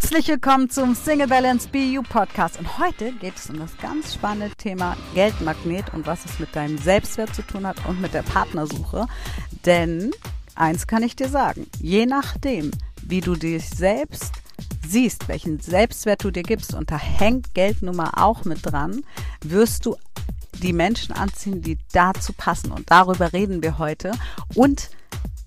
Herzlich willkommen zum Single Balance BU Podcast. Und heute geht es um das ganz spannende Thema Geldmagnet und was es mit deinem Selbstwert zu tun hat und mit der Partnersuche. Denn eins kann ich dir sagen, je nachdem, wie du dich selbst siehst, welchen Selbstwert du dir gibst, und da hängt Geldnummer auch mit dran, wirst du die Menschen anziehen, die dazu passen. Und darüber reden wir heute. Und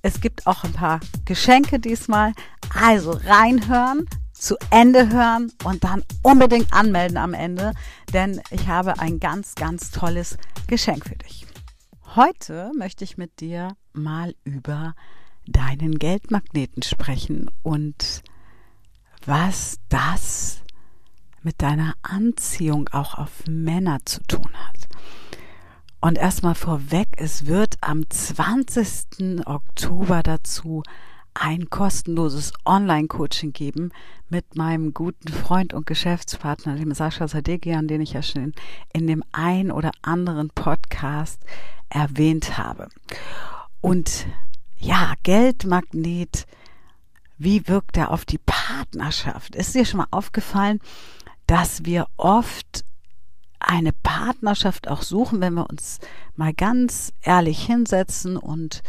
es gibt auch ein paar Geschenke diesmal. Also reinhören, zu Ende hören und dann unbedingt anmelden am Ende, denn ich habe ein ganz, ganz tolles Geschenk für dich. Heute möchte ich mit dir mal über deinen Geldmagneten sprechen und was das mit deiner Anziehung auch auf Männer zu tun hat. Und erstmal vorweg, es wird am 20. Oktober dazu ein kostenloses Online-Coaching geben mit meinem guten Freund und Geschäftspartner, dem Sascha Sadegian, den ich ja schon in dem ein oder anderen Podcast erwähnt habe. Und ja, Geldmagnet, wie wirkt er auf die Partnerschaft? Ist dir schon mal aufgefallen, dass wir oft eine Partnerschaft auch suchen, wenn wir uns mal ganz ehrlich hinsetzen und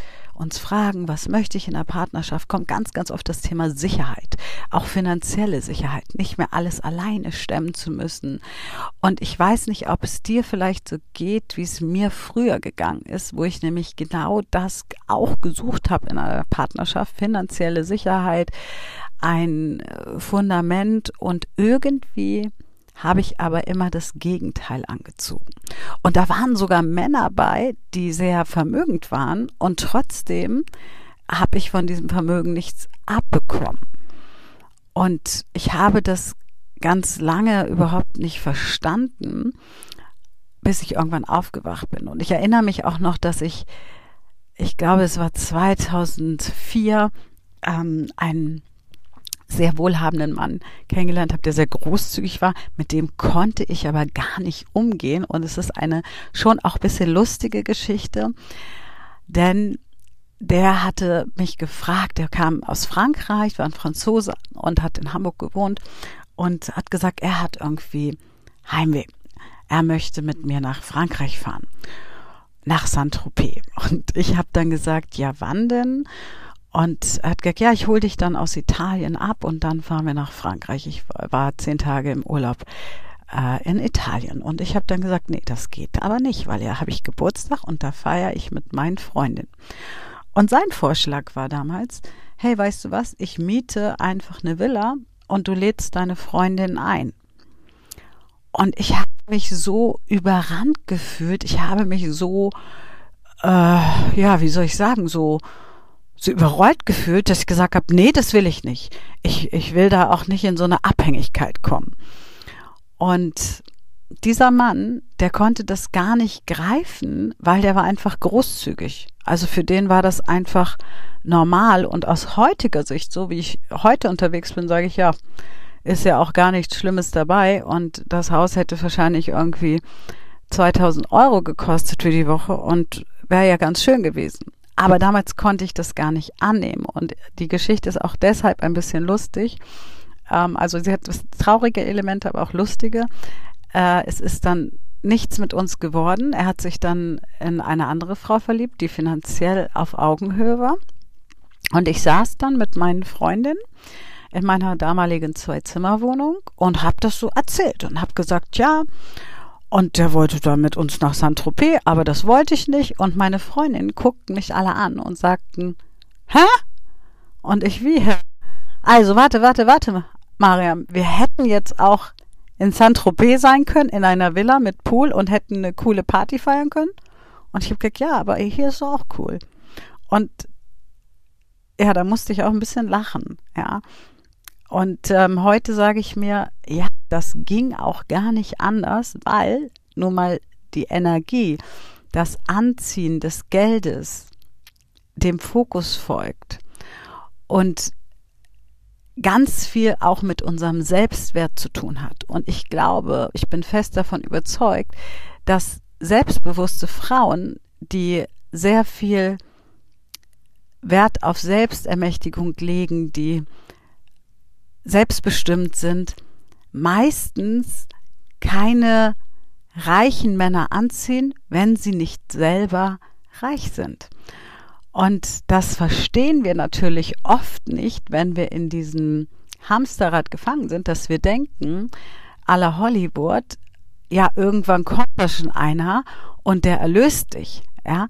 uns fragen, was möchte ich in der Partnerschaft, kommt ganz, ganz oft das Thema Sicherheit, auch finanzielle Sicherheit, nicht mehr alles alleine stemmen zu müssen. Und ich weiß nicht, ob es dir vielleicht so geht, wie es mir früher gegangen ist, wo ich nämlich genau das auch gesucht habe in einer Partnerschaft, finanzielle Sicherheit, ein äh, Fundament und irgendwie habe ich aber immer das Gegenteil angezogen. Und da waren sogar Männer bei, die sehr vermögend waren und trotzdem habe ich von diesem Vermögen nichts abbekommen. Und ich habe das ganz lange überhaupt nicht verstanden, bis ich irgendwann aufgewacht bin. Und ich erinnere mich auch noch, dass ich, ich glaube, es war 2004, ähm, einen sehr wohlhabenden Mann kennengelernt habe, der sehr großzügig war. Mit dem konnte ich aber gar nicht umgehen. Und es ist eine schon auch bisschen lustige Geschichte, denn der hatte mich gefragt, der kam aus Frankreich, war ein Franzose und hat in Hamburg gewohnt und hat gesagt, er hat irgendwie Heimweh. Er möchte mit mir nach Frankreich fahren, nach Saint-Tropez. Und ich habe dann gesagt, ja, wann denn? Und er hat gesagt, ja, ich hole dich dann aus Italien ab und dann fahren wir nach Frankreich. Ich war zehn Tage im Urlaub äh, in Italien. Und ich habe dann gesagt, nee, das geht aber nicht, weil ja habe ich Geburtstag und da feiere ich mit meinen Freundinnen. Und sein Vorschlag war damals, hey, weißt du was, ich miete einfach eine Villa und du lädst deine Freundin ein. Und ich habe mich so überrannt gefühlt, ich habe mich so, äh, ja, wie soll ich sagen, so so überrollt gefühlt, dass ich gesagt habe, nee, das will ich nicht. Ich, ich will da auch nicht in so eine Abhängigkeit kommen. Und dieser Mann, der konnte das gar nicht greifen, weil der war einfach großzügig. Also für den war das einfach normal. Und aus heutiger Sicht, so wie ich heute unterwegs bin, sage ich ja, ist ja auch gar nichts Schlimmes dabei. Und das Haus hätte wahrscheinlich irgendwie 2000 Euro gekostet für die Woche und wäre ja ganz schön gewesen. Aber damals konnte ich das gar nicht annehmen. Und die Geschichte ist auch deshalb ein bisschen lustig. Ähm, also sie hat traurige Elemente, aber auch lustige. Äh, es ist dann nichts mit uns geworden. Er hat sich dann in eine andere Frau verliebt, die finanziell auf Augenhöhe war. Und ich saß dann mit meinen Freundinnen in meiner damaligen Zwei-Zimmer-Wohnung und habe das so erzählt und habe gesagt, ja, und der wollte dann mit uns nach Saint-Tropez, aber das wollte ich nicht. Und meine Freundinnen guckten mich alle an und sagten, hä? Und ich wie? Also, warte, warte, warte, Mariam. Wir hätten jetzt auch in Saint-Tropez sein können, in einer Villa mit Pool und hätten eine coole Party feiern können. Und ich habe gesagt, ja, aber hier ist auch cool. Und ja, da musste ich auch ein bisschen lachen, ja. Und ähm, heute sage ich mir, ja, das ging auch gar nicht anders, weil nun mal die Energie, das Anziehen des Geldes dem Fokus folgt und ganz viel auch mit unserem Selbstwert zu tun hat. Und ich glaube, ich bin fest davon überzeugt, dass selbstbewusste Frauen, die sehr viel Wert auf Selbstermächtigung legen, die selbstbestimmt sind, meistens keine reichen Männer anziehen, wenn sie nicht selber reich sind. Und das verstehen wir natürlich oft nicht, wenn wir in diesem Hamsterrad gefangen sind, dass wir denken, aller Hollywood, ja, irgendwann kommt da schon einer und der erlöst dich, ja.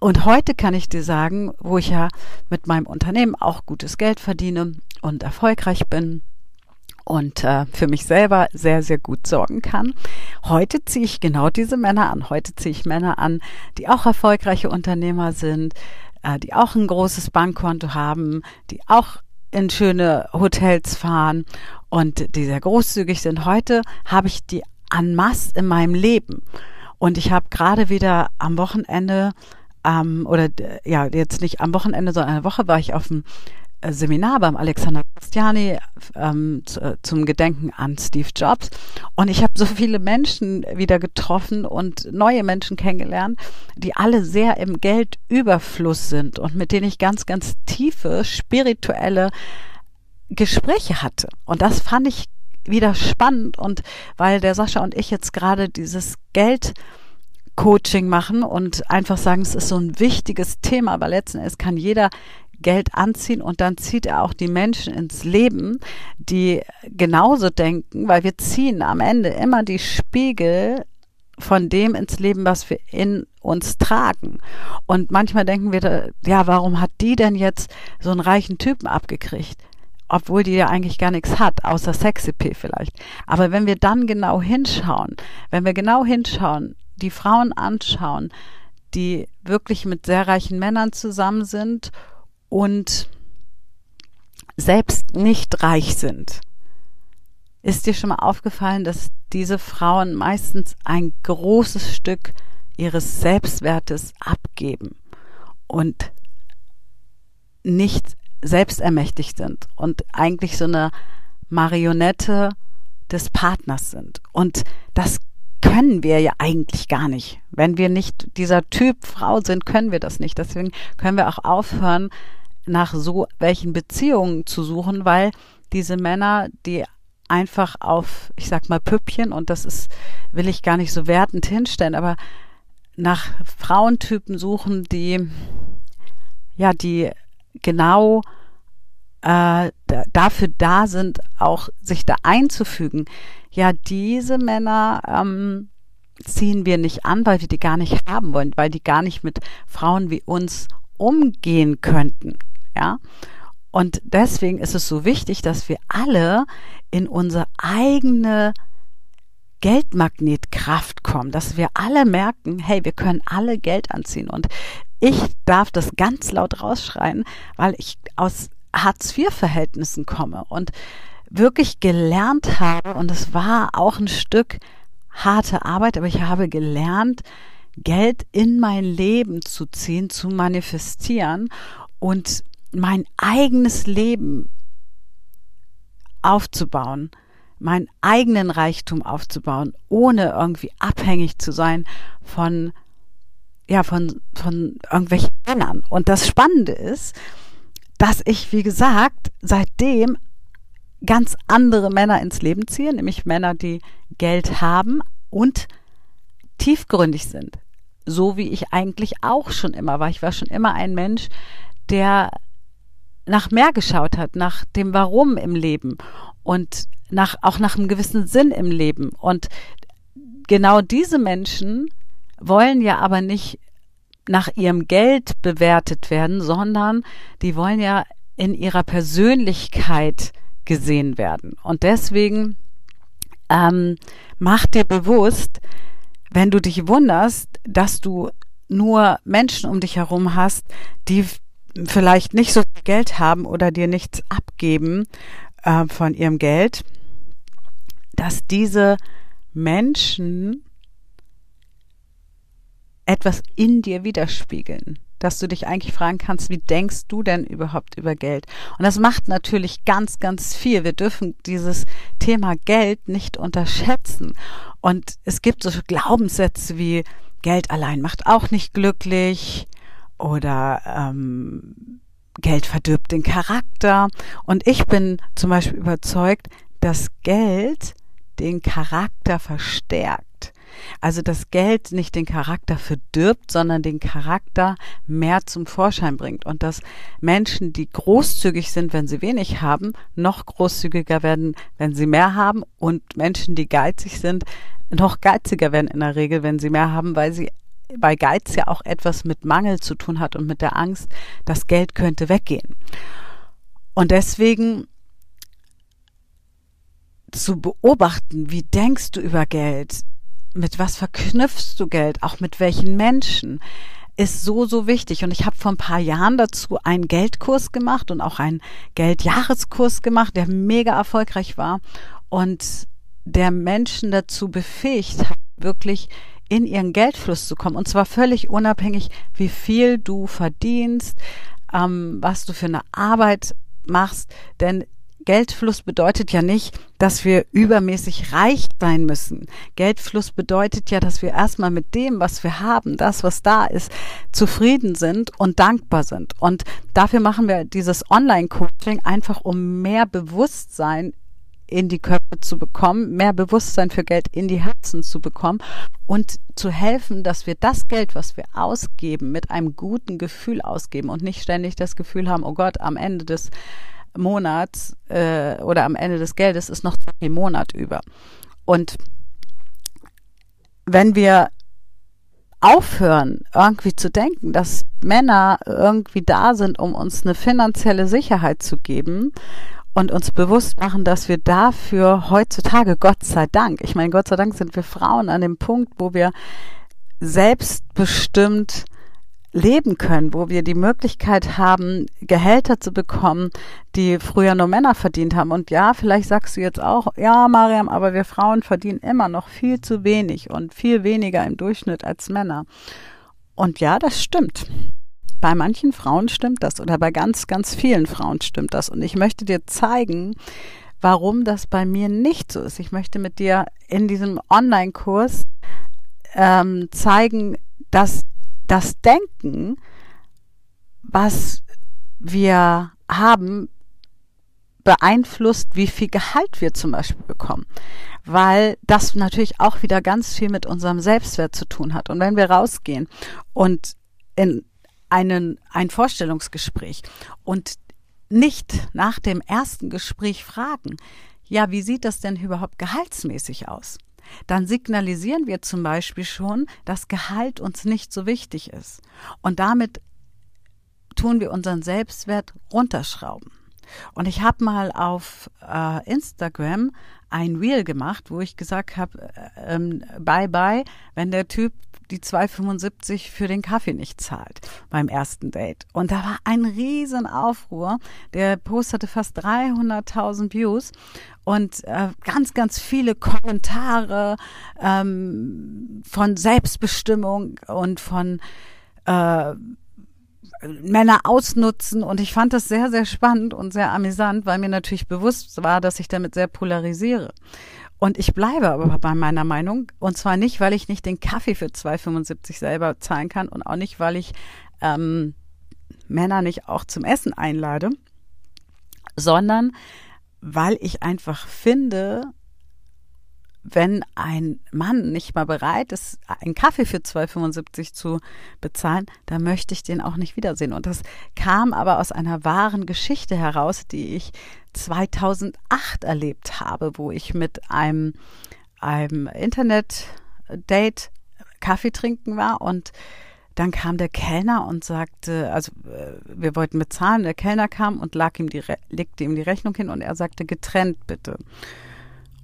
Und heute kann ich dir sagen, wo ich ja mit meinem Unternehmen auch gutes Geld verdiene und erfolgreich bin und äh, für mich selber sehr, sehr gut sorgen kann. Heute ziehe ich genau diese Männer an. Heute ziehe ich Männer an, die auch erfolgreiche Unternehmer sind, äh, die auch ein großes Bankkonto haben, die auch in schöne Hotels fahren und die sehr großzügig sind. Heute habe ich die en masse in meinem Leben. Und ich habe gerade wieder am Wochenende, ähm, oder ja, jetzt nicht am Wochenende, sondern eine Woche war ich auf dem äh, Seminar beim Alexander Bastiani ähm, zu, äh, zum Gedenken an Steve Jobs. Und ich habe so viele Menschen wieder getroffen und neue Menschen kennengelernt, die alle sehr im Geldüberfluss sind und mit denen ich ganz, ganz tiefe spirituelle Gespräche hatte. Und das fand ich wieder spannend und weil der Sascha und ich jetzt gerade dieses Geld Coaching machen und einfach sagen, es ist so ein wichtiges Thema, aber letzten Endes kann jeder Geld anziehen und dann zieht er auch die Menschen ins Leben, die genauso denken, weil wir ziehen am Ende immer die Spiegel von dem ins Leben, was wir in uns tragen. Und manchmal denken wir, ja, warum hat die denn jetzt so einen reichen Typen abgekriegt? obwohl die ja eigentlich gar nichts hat, außer Sexy-P vielleicht. Aber wenn wir dann genau hinschauen, wenn wir genau hinschauen, die Frauen anschauen, die wirklich mit sehr reichen Männern zusammen sind und selbst nicht reich sind, ist dir schon mal aufgefallen, dass diese Frauen meistens ein großes Stück ihres Selbstwertes abgeben und nicht selbstermächtigt sind und eigentlich so eine Marionette des Partners sind. Und das können wir ja eigentlich gar nicht. Wenn wir nicht dieser Typ Frau sind, können wir das nicht. Deswegen können wir auch aufhören, nach so welchen Beziehungen zu suchen, weil diese Männer, die einfach auf, ich sag mal, Püppchen, und das ist, will ich gar nicht so wertend hinstellen, aber nach Frauentypen suchen, die, ja, die genau äh, dafür da sind, auch sich da einzufügen. Ja, diese Männer ähm, ziehen wir nicht an, weil wir die gar nicht haben wollen, weil die gar nicht mit Frauen wie uns umgehen könnten. Ja. Und deswegen ist es so wichtig, dass wir alle in unsere eigene Geldmagnetkraft kommen, dass wir alle merken, hey, wir können alle Geld anziehen. Und ich darf das ganz laut rausschreien, weil ich aus Hartz-IV-Verhältnissen komme und wirklich gelernt habe, und es war auch ein Stück harte Arbeit, aber ich habe gelernt, Geld in mein Leben zu ziehen, zu manifestieren und mein eigenes Leben aufzubauen, meinen eigenen Reichtum aufzubauen, ohne irgendwie abhängig zu sein von ja, von, von irgendwelchen Männern. Und das Spannende ist, dass ich, wie gesagt, seitdem ganz andere Männer ins Leben ziehe, nämlich Männer, die Geld haben und tiefgründig sind. So wie ich eigentlich auch schon immer war. Ich war schon immer ein Mensch, der nach mehr geschaut hat, nach dem Warum im Leben und nach, auch nach einem gewissen Sinn im Leben. Und genau diese Menschen wollen ja aber nicht nach ihrem Geld bewertet werden, sondern die wollen ja in ihrer Persönlichkeit gesehen werden. Und deswegen ähm, mach dir bewusst, wenn du dich wunderst, dass du nur Menschen um dich herum hast, die vielleicht nicht so viel Geld haben oder dir nichts abgeben äh, von ihrem Geld, dass diese Menschen etwas in dir widerspiegeln, dass du dich eigentlich fragen kannst, wie denkst du denn überhaupt über Geld? Und das macht natürlich ganz, ganz viel. Wir dürfen dieses Thema Geld nicht unterschätzen. Und es gibt so Glaubenssätze wie Geld allein macht auch nicht glücklich oder ähm, Geld verdirbt den Charakter. Und ich bin zum Beispiel überzeugt, dass Geld den Charakter verstärkt. Also dass Geld nicht den Charakter verdirbt, sondern den Charakter mehr zum Vorschein bringt. Und dass Menschen, die großzügig sind, wenn sie wenig haben, noch großzügiger werden, wenn sie mehr haben. Und Menschen, die geizig sind, noch geiziger werden in der Regel, wenn sie mehr haben, weil sie bei Geiz ja auch etwas mit Mangel zu tun hat und mit der Angst, das Geld könnte weggehen. Und deswegen zu beobachten, wie denkst du über Geld, mit was verknüpfst du Geld, auch mit welchen Menschen, ist so, so wichtig. Und ich habe vor ein paar Jahren dazu einen Geldkurs gemacht und auch einen Geldjahreskurs gemacht, der mega erfolgreich war und der Menschen dazu befähigt hat, wirklich in ihren Geldfluss zu kommen. Und zwar völlig unabhängig, wie viel du verdienst, ähm, was du für eine Arbeit machst. Denn Geldfluss bedeutet ja nicht, dass wir übermäßig reich sein müssen. Geldfluss bedeutet ja, dass wir erstmal mit dem, was wir haben, das, was da ist, zufrieden sind und dankbar sind. Und dafür machen wir dieses Online-Coaching einfach, um mehr Bewusstsein in die Köpfe zu bekommen, mehr Bewusstsein für Geld in die Herzen zu bekommen und zu helfen, dass wir das Geld, was wir ausgeben, mit einem guten Gefühl ausgeben und nicht ständig das Gefühl haben, oh Gott, am Ende des Monats äh, oder am Ende des Geldes ist noch ein Monat über. Und wenn wir aufhören, irgendwie zu denken, dass Männer irgendwie da sind, um uns eine finanzielle Sicherheit zu geben und uns bewusst machen, dass wir dafür heutzutage, Gott sei Dank, ich meine, Gott sei Dank sind wir Frauen an dem Punkt, wo wir selbstbestimmt leben können, wo wir die Möglichkeit haben, Gehälter zu bekommen, die früher nur Männer verdient haben. Und ja, vielleicht sagst du jetzt auch, ja, Mariam, aber wir Frauen verdienen immer noch viel zu wenig und viel weniger im Durchschnitt als Männer. Und ja, das stimmt. Bei manchen Frauen stimmt das oder bei ganz, ganz vielen Frauen stimmt das. Und ich möchte dir zeigen, warum das bei mir nicht so ist. Ich möchte mit dir in diesem Online-Kurs ähm, zeigen, dass das Denken, was wir haben, beeinflusst, wie viel Gehalt wir zum Beispiel bekommen. Weil das natürlich auch wieder ganz viel mit unserem Selbstwert zu tun hat. Und wenn wir rausgehen und in einen, ein Vorstellungsgespräch und nicht nach dem ersten Gespräch fragen, ja, wie sieht das denn überhaupt gehaltsmäßig aus? Dann signalisieren wir zum Beispiel schon, dass Gehalt uns nicht so wichtig ist. Und damit tun wir unseren Selbstwert runterschrauben. Und ich habe mal auf äh, Instagram ein Reel gemacht, wo ich gesagt habe, äh, ähm, bye bye, wenn der Typ die 2,75 für den Kaffee nicht zahlt beim ersten Date. Und da war ein riesen Aufruhr. Der Post hatte fast 300.000 Views und äh, ganz, ganz viele Kommentare ähm, von Selbstbestimmung und von äh, Männer ausnutzen und ich fand das sehr, sehr spannend und sehr amüsant, weil mir natürlich bewusst war, dass ich damit sehr polarisiere. Und ich bleibe aber bei meiner Meinung. Und zwar nicht, weil ich nicht den Kaffee für 2,75 selber zahlen kann und auch nicht, weil ich ähm, Männer nicht auch zum Essen einlade, sondern weil ich einfach finde, wenn ein Mann nicht mal bereit ist, einen Kaffee für 2,75 zu bezahlen, dann möchte ich den auch nicht wiedersehen. Und das kam aber aus einer wahren Geschichte heraus, die ich 2008 erlebt habe, wo ich mit einem, einem Internet-Date Kaffee trinken war. Und dann kam der Kellner und sagte, also äh, wir wollten bezahlen, der Kellner kam und lag ihm die, legte ihm die Rechnung hin und er sagte, getrennt bitte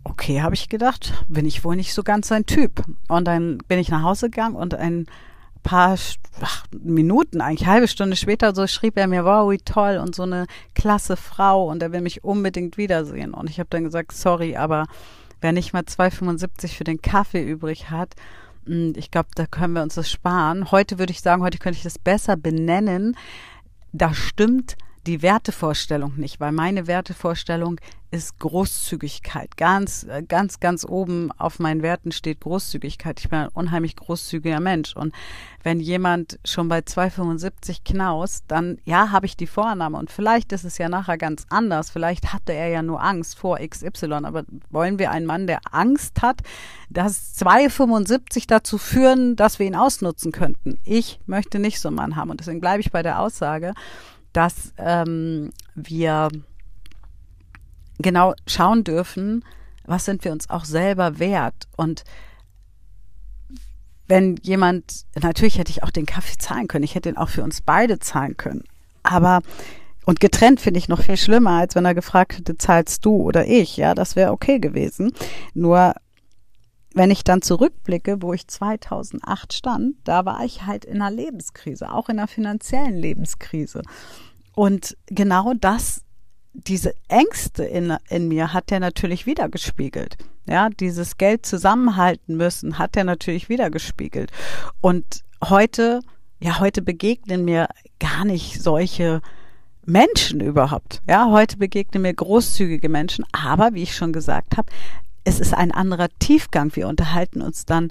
okay, habe ich gedacht, bin ich wohl nicht so ganz sein Typ. Und dann bin ich nach Hause gegangen und ein paar ach, Minuten, eigentlich halbe Stunde später, so schrieb er mir, wow, wie toll und so eine klasse Frau und er will mich unbedingt wiedersehen. Und ich habe dann gesagt, sorry, aber wer nicht mal 2,75 für den Kaffee übrig hat, hm, ich glaube, da können wir uns das sparen. Heute würde ich sagen, heute könnte ich das besser benennen. Da stimmt die Wertevorstellung nicht, weil meine Wertevorstellung ist Großzügigkeit. Ganz, äh, ganz, ganz oben auf meinen Werten steht Großzügigkeit. Ich bin ein unheimlich großzügiger Mensch. Und wenn jemand schon bei 2,75 knaust, dann ja, habe ich die Vorannahme. Und vielleicht ist es ja nachher ganz anders. Vielleicht hatte er ja nur Angst vor XY. Aber wollen wir einen Mann, der Angst hat, dass 2,75 dazu führen, dass wir ihn ausnutzen könnten? Ich möchte nicht so einen Mann haben. Und deswegen bleibe ich bei der Aussage, dass ähm, wir genau schauen dürfen, was sind wir uns auch selber wert. Und wenn jemand, natürlich hätte ich auch den Kaffee zahlen können, ich hätte ihn auch für uns beide zahlen können. Aber und getrennt finde ich noch viel schlimmer, als wenn er gefragt hätte, zahlst du oder ich. Ja, das wäre okay gewesen. Nur wenn ich dann zurückblicke, wo ich 2008 stand, da war ich halt in einer Lebenskrise, auch in einer finanziellen Lebenskrise. Und genau das diese Ängste in, in mir hat er natürlich wieder gespiegelt. Ja, dieses Geld zusammenhalten müssen hat er natürlich wieder gespiegelt. Und heute, ja, heute begegnen mir gar nicht solche Menschen überhaupt. Ja, heute begegnen mir großzügige Menschen. Aber wie ich schon gesagt habe, es ist ein anderer Tiefgang. Wir unterhalten uns dann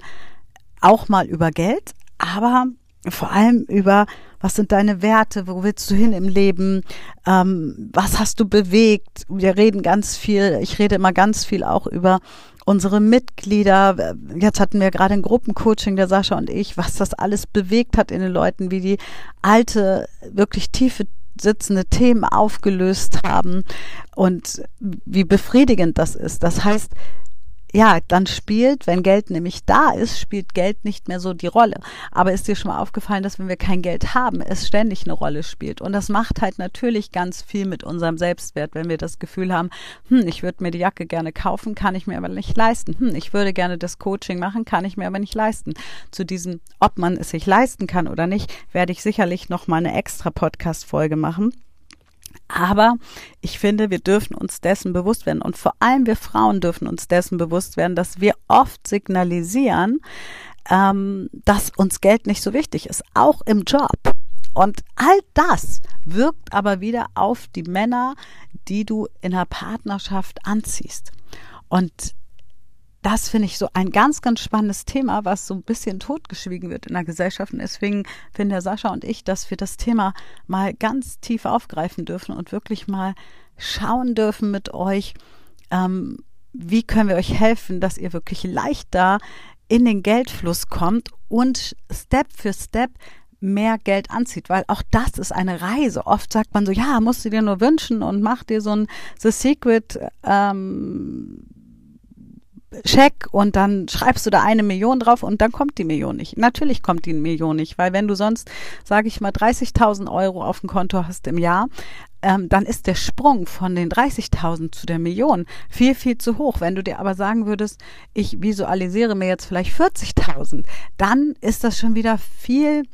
auch mal über Geld, aber vor allem über, was sind deine Werte, wo willst du hin im Leben, ähm, was hast du bewegt. Wir reden ganz viel, ich rede immer ganz viel auch über unsere Mitglieder. Jetzt hatten wir gerade ein Gruppencoaching, der Sascha und ich, was das alles bewegt hat in den Leuten, wie die alte, wirklich tiefe sitzende Themen aufgelöst haben und wie befriedigend das ist. Das heißt, ja, dann spielt, wenn Geld nämlich da ist, spielt Geld nicht mehr so die Rolle. Aber ist dir schon mal aufgefallen, dass wenn wir kein Geld haben, es ständig eine Rolle spielt? Und das macht halt natürlich ganz viel mit unserem Selbstwert, wenn wir das Gefühl haben, hm, ich würde mir die Jacke gerne kaufen, kann ich mir aber nicht leisten. Hm, ich würde gerne das Coaching machen, kann ich mir aber nicht leisten. Zu diesem, ob man es sich leisten kann oder nicht, werde ich sicherlich noch mal eine extra Podcast-Folge machen. Aber ich finde, wir dürfen uns dessen bewusst werden. Und vor allem wir Frauen dürfen uns dessen bewusst werden, dass wir oft signalisieren, ähm, dass uns Geld nicht so wichtig ist, auch im Job. Und all das wirkt aber wieder auf die Männer, die du in der Partnerschaft anziehst. Und das finde ich so ein ganz, ganz spannendes Thema, was so ein bisschen totgeschwiegen wird in der Gesellschaft. Und deswegen finden der Sascha und ich, dass wir das Thema mal ganz tief aufgreifen dürfen und wirklich mal schauen dürfen mit euch, ähm, wie können wir euch helfen, dass ihr wirklich leichter in den Geldfluss kommt und Step für Step mehr Geld anzieht, weil auch das ist eine Reise. Oft sagt man so, ja, musst du dir nur wünschen und mach dir so ein The Secret ähm, Scheck und dann schreibst du da eine Million drauf und dann kommt die Million nicht. Natürlich kommt die Million nicht, weil wenn du sonst, sage ich mal, 30.000 Euro auf dem Konto hast im Jahr, ähm, dann ist der Sprung von den 30.000 zu der Million viel, viel zu hoch. Wenn du dir aber sagen würdest, ich visualisiere mir jetzt vielleicht 40.000, dann ist das schon wieder viel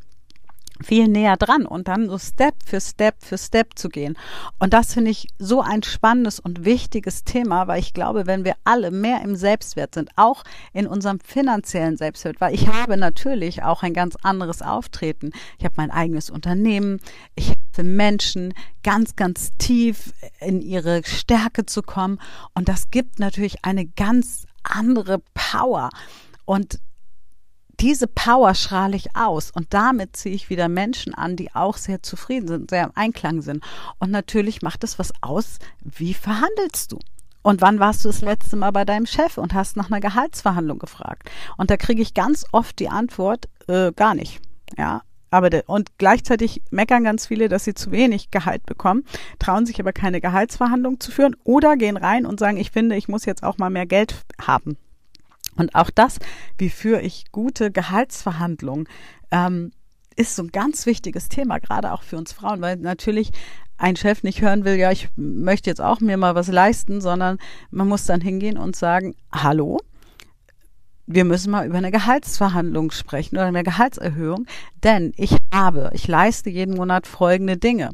viel näher dran und dann so Step für Step für Step zu gehen. Und das finde ich so ein spannendes und wichtiges Thema, weil ich glaube, wenn wir alle mehr im Selbstwert sind, auch in unserem finanziellen Selbstwert, weil ich habe natürlich auch ein ganz anderes Auftreten. Ich habe mein eigenes Unternehmen, ich helfe Menschen ganz, ganz tief in ihre Stärke zu kommen und das gibt natürlich eine ganz andere Power. Und diese Power strahle ich aus und damit ziehe ich wieder Menschen an, die auch sehr zufrieden sind, sehr im Einklang sind. Und natürlich macht es was aus, wie verhandelst du? Und wann warst du das letzte Mal bei deinem Chef und hast nach einer Gehaltsverhandlung gefragt? Und da kriege ich ganz oft die Antwort, äh, gar nicht. Ja, aber und gleichzeitig meckern ganz viele, dass sie zu wenig Gehalt bekommen, trauen sich aber keine Gehaltsverhandlung zu führen oder gehen rein und sagen, ich finde, ich muss jetzt auch mal mehr Geld haben. Und auch das, wie führe ich gute Gehaltsverhandlungen, ähm, ist so ein ganz wichtiges Thema, gerade auch für uns Frauen, weil natürlich ein Chef nicht hören will, ja, ich möchte jetzt auch mir mal was leisten, sondern man muss dann hingehen und sagen, hallo, wir müssen mal über eine Gehaltsverhandlung sprechen oder eine Gehaltserhöhung, denn ich habe, ich leiste jeden Monat folgende Dinge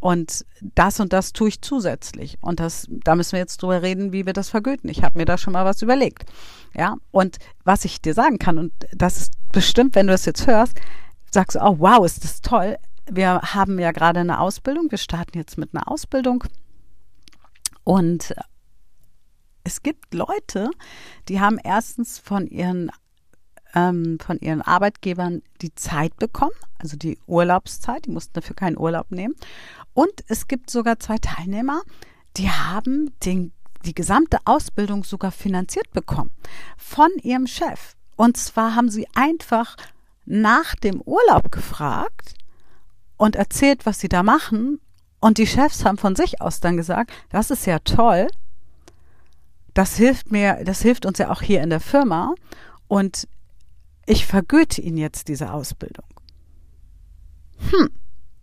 und das und das tue ich zusätzlich und das, da müssen wir jetzt drüber reden, wie wir das vergüten. Ich habe mir da schon mal was überlegt, ja. Und was ich dir sagen kann und das ist bestimmt, wenn du das jetzt hörst, sagst du, oh wow, ist das toll. wir haben ja gerade eine Ausbildung. Wir starten jetzt mit einer Ausbildung. Und es gibt Leute, die haben erstens von ihren ähm, von ihren Arbeitgebern die Zeit bekommen, also die Urlaubszeit, die mussten dafür keinen Urlaub nehmen. Und es gibt sogar zwei Teilnehmer, die haben den, die gesamte Ausbildung sogar finanziert bekommen von ihrem Chef. Und zwar haben sie einfach nach dem Urlaub gefragt und erzählt, was sie da machen. Und die Chefs haben von sich aus dann gesagt, das ist ja toll. Das hilft mir, das hilft uns ja auch hier in der Firma. Und ich vergüte Ihnen jetzt diese Ausbildung. Hm.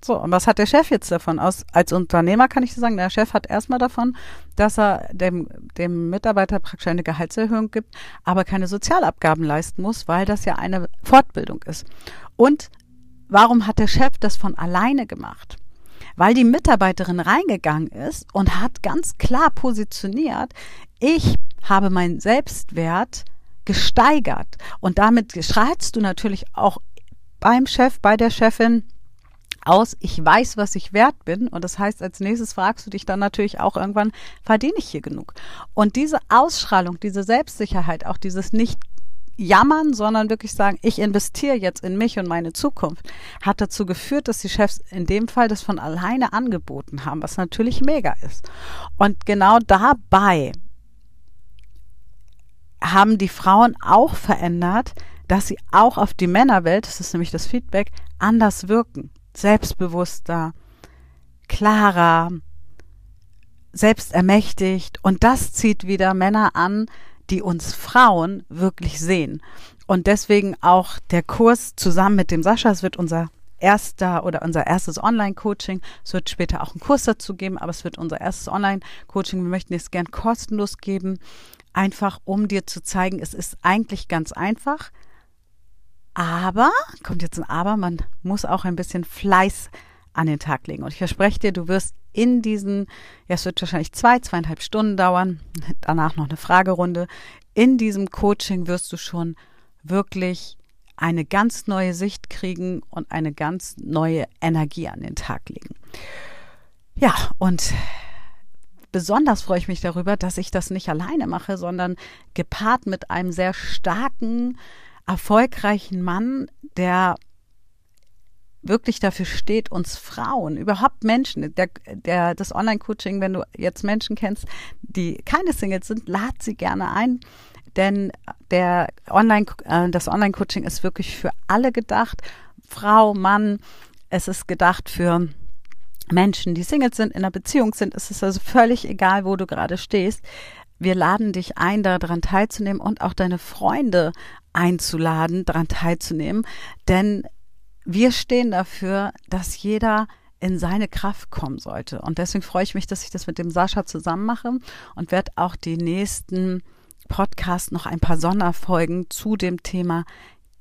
So, und was hat der Chef jetzt davon? Aus, als Unternehmer kann ich sagen, der Chef hat erstmal davon, dass er dem, dem Mitarbeiter praktisch eine Gehaltserhöhung gibt, aber keine Sozialabgaben leisten muss, weil das ja eine Fortbildung ist. Und warum hat der Chef das von alleine gemacht? Weil die Mitarbeiterin reingegangen ist und hat ganz klar positioniert, ich habe meinen Selbstwert gesteigert. Und damit schreibst du natürlich auch beim Chef, bei der Chefin aus, ich weiß, was ich wert bin. Und das heißt, als nächstes fragst du dich dann natürlich auch irgendwann, verdiene ich hier genug? Und diese Ausstrahlung, diese Selbstsicherheit, auch dieses nicht jammern, sondern wirklich sagen, ich investiere jetzt in mich und meine Zukunft, hat dazu geführt, dass die Chefs in dem Fall das von alleine angeboten haben, was natürlich mega ist. Und genau dabei haben die Frauen auch verändert, dass sie auch auf die Männerwelt, das ist nämlich das Feedback, anders wirken. Selbstbewusster, klarer, selbstermächtigt. Und das zieht wieder Männer an, die uns Frauen wirklich sehen. Und deswegen auch der Kurs zusammen mit dem Sascha, es wird unser erster oder unser erstes Online-Coaching. Es wird später auch einen Kurs dazu geben, aber es wird unser erstes Online-Coaching. Wir möchten es gern kostenlos geben einfach um dir zu zeigen, es ist eigentlich ganz einfach. Aber, kommt jetzt ein Aber, man muss auch ein bisschen Fleiß an den Tag legen. Und ich verspreche dir, du wirst in diesen, ja, es wird wahrscheinlich zwei, zweieinhalb Stunden dauern, danach noch eine Fragerunde. In diesem Coaching wirst du schon wirklich eine ganz neue Sicht kriegen und eine ganz neue Energie an den Tag legen. Ja, und besonders freue ich mich darüber, dass ich das nicht alleine mache, sondern gepaart mit einem sehr starken, erfolgreichen Mann, der wirklich dafür steht, uns Frauen, überhaupt Menschen, der, der, das Online-Coaching, wenn du jetzt Menschen kennst, die keine Singles sind, lad sie gerne ein, denn der Online, äh, das Online-Coaching ist wirklich für alle gedacht, Frau, Mann, es ist gedacht für Menschen, die Singles sind, in einer Beziehung sind, ist es also völlig egal, wo du gerade stehst. Wir laden dich ein, daran teilzunehmen und auch deine Freunde einzuladen, daran teilzunehmen, denn wir stehen dafür, dass jeder in seine Kraft kommen sollte. Und deswegen freue ich mich, dass ich das mit dem Sascha zusammen mache und werde auch die nächsten Podcasts noch ein paar Sonderfolgen zu dem Thema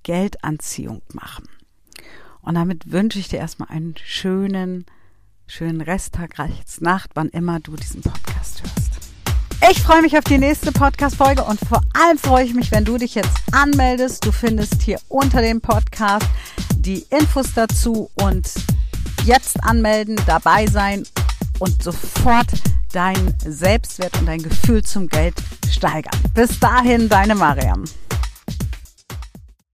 Geldanziehung machen. Und damit wünsche ich dir erstmal einen schönen schönen Resttag, Nacht, wann immer du diesen Podcast hörst. Ich freue mich auf die nächste Podcast-Folge und vor allem freue ich mich, wenn du dich jetzt anmeldest. Du findest hier unter dem Podcast die Infos dazu und jetzt anmelden, dabei sein und sofort dein Selbstwert und dein Gefühl zum Geld steigern. Bis dahin, deine Mariam.